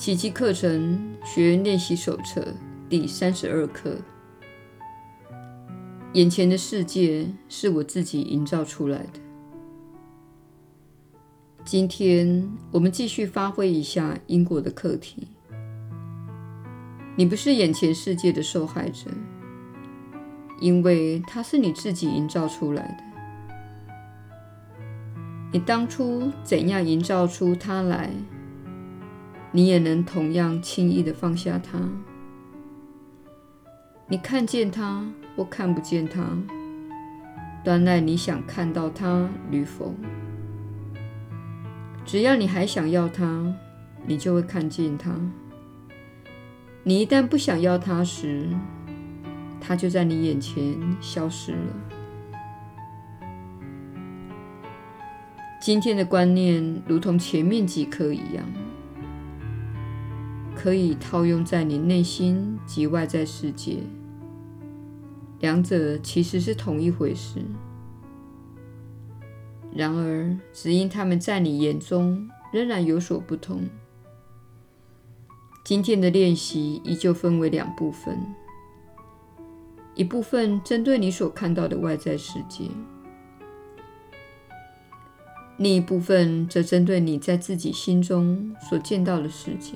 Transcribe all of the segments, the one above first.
奇迹课程学员练习手册第三十二课：眼前的世界是我自己营造出来的。今天我们继续发挥一下因果的课题。你不是眼前世界的受害者，因为它是你自己营造出来的。你当初怎样营造出它来，你也能同样轻易的放下它。你看见它或看不见它，端赖你想看到它与否。只要你还想要它，你就会看见它。你一旦不想要它时，它就在你眼前消失了。今天的观念如同前面几课一样，可以套用在你内心及外在世界，两者其实是同一回事。然而，只因他们在你眼中仍然有所不同。今天的练习依旧分为两部分，一部分针对你所看到的外在世界。另一部分则针对你在自己心中所见到的世界，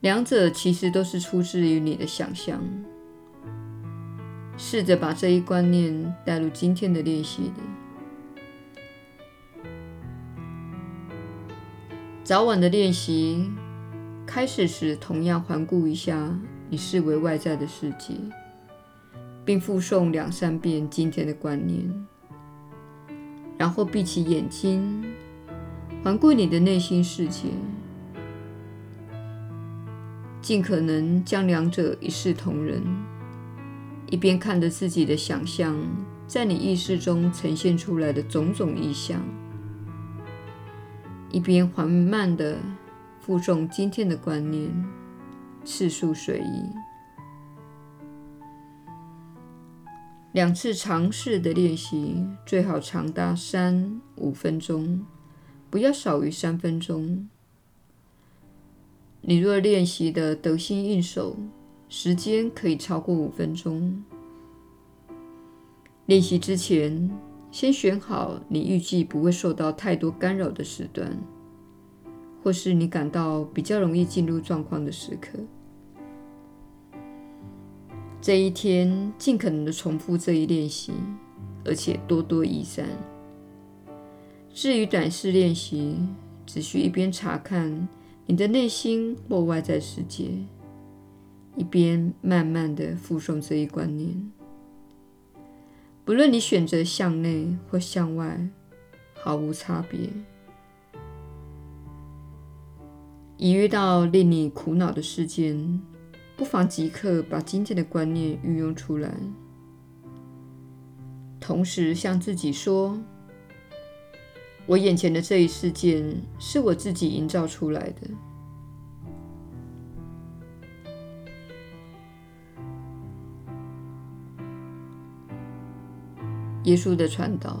两者其实都是出自于你的想象。试着把这一观念带入今天的练习里。早晚的练习开始时，同样环顾一下你视为外在的世界，并附送两三遍今天的观念。然后闭起眼睛，环顾你的内心世界，尽可能将两者一视同仁，一边看着自己的想象在你意识中呈现出来的种种意象，一边缓慢地复诵今天的观念，次数随意。两次尝试的练习最好长达三五分钟，不要少于三分钟。你若练习的得心应手，时间可以超过五分钟。练习之前，先选好你预计不会受到太多干扰的时段，或是你感到比较容易进入状况的时刻。这一天，尽可能的重复这一练习，而且多多益善。至于短式练习，只需一边查看你的内心或外在世界，一边慢慢的附送这一观念。不论你选择向内或向外，毫无差别。一遇到令你苦恼的事件，不妨即刻把今天的观念运用出来，同时向自己说：“我眼前的这一事件是我自己营造出来的。”耶稣的传道，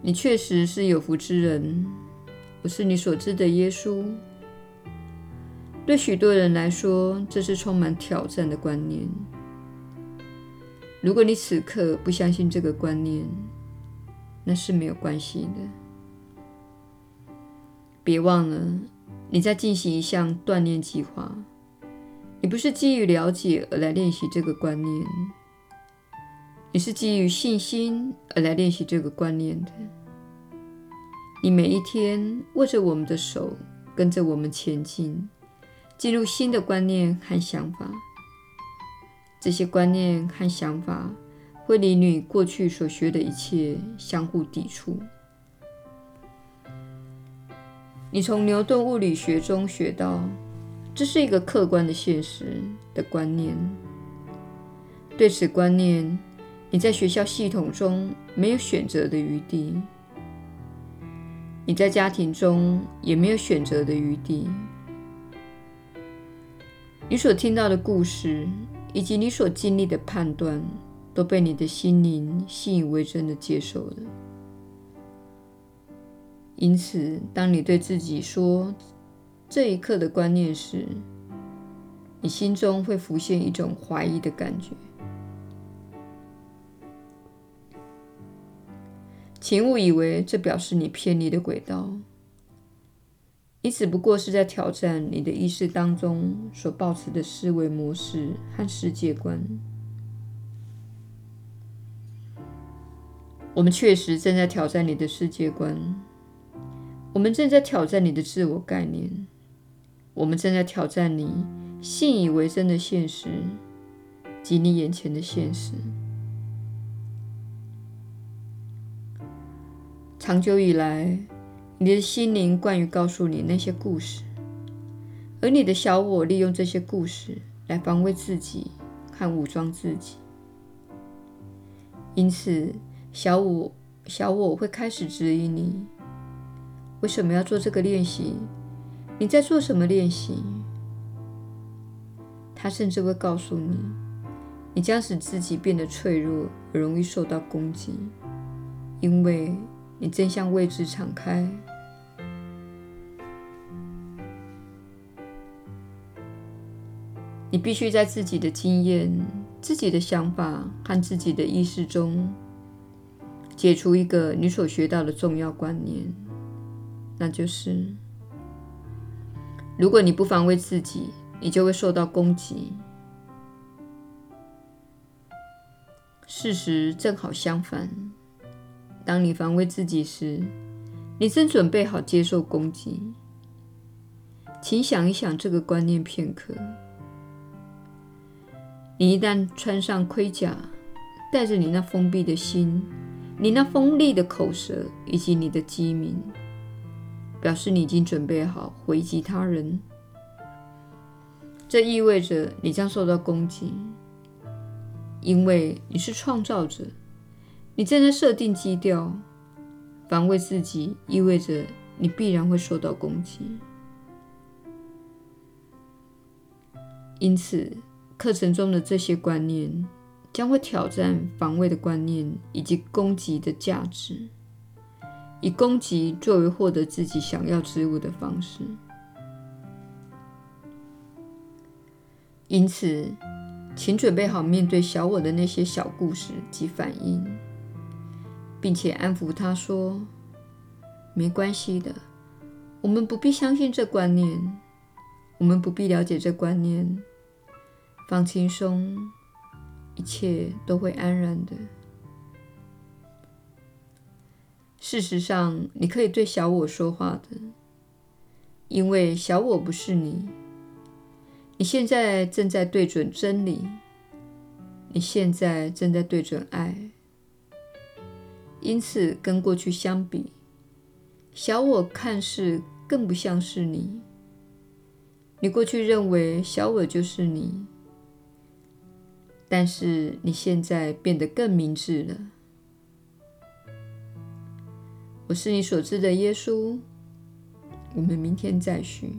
你确实是有福之人，我是你所知的耶稣。对许多人来说，这是充满挑战的观念。如果你此刻不相信这个观念，那是没有关系的。别忘了，你在进行一项锻炼计划。你不是基于了解而来练习这个观念，你是基于信心而来练习这个观念的。你每一天握着我们的手，跟着我们前进。进入新的观念和想法，这些观念和想法会与你过去所学的一切相互抵触。你从牛顿物理学中学到，这是一个客观的现实的观念。对此观念，你在学校系统中没有选择的余地，你在家庭中也没有选择的余地。你所听到的故事，以及你所经历的判断，都被你的心灵信以为真的接受了。因此，当你对自己说这一刻的观念时，你心中会浮现一种怀疑的感觉。请勿以为这表示你偏离的轨道，你只不过是在挑战你的意识当中所抱持的思维模式和世界观。我们确实正在挑战你的世界观，我们正在挑战你的自我概念，我们正在挑战你信以为真的现实及你眼前的现实。长久以来，你的心灵惯于告诉你那些故事，而你的小我利用这些故事来防卫自己和武装自己。因此，小我小我会开始质疑你：为什么要做这个练习？你在做什么练习？他甚至会告诉你，你将使自己变得脆弱而容易受到攻击，因为。你正向未知敞开，你必须在自己的经验、自己的想法和自己的意识中解除一个你所学到的重要观念，那就是：如果你不防卫自己，你就会受到攻击。事实正好相反。当你防卫自己时，你正准备好接受攻击。请想一想这个观念片刻。你一旦穿上盔甲，带着你那封闭的心、你那锋利的口舌以及你的机敏，表示你已经准备好回击他人。这意味着你将受到攻击，因为你是创造者。你正在设定基调，防卫自己意味着你必然会受到攻击。因此，课程中的这些观念将会挑战防卫的观念以及攻击的价值，以攻击作为获得自己想要之物的方式。因此，请准备好面对小我的那些小故事及反应。并且安抚他说：“没关系的，我们不必相信这观念，我们不必了解这观念。放轻松，一切都会安然的。事实上，你可以对小我说话的，因为小我不是你。你现在正在对准真理，你现在正在对准爱。”因此，跟过去相比，小我看似更不像是你。你过去认为小我就是你，但是你现在变得更明智了。我是你所知的耶稣。我们明天再续。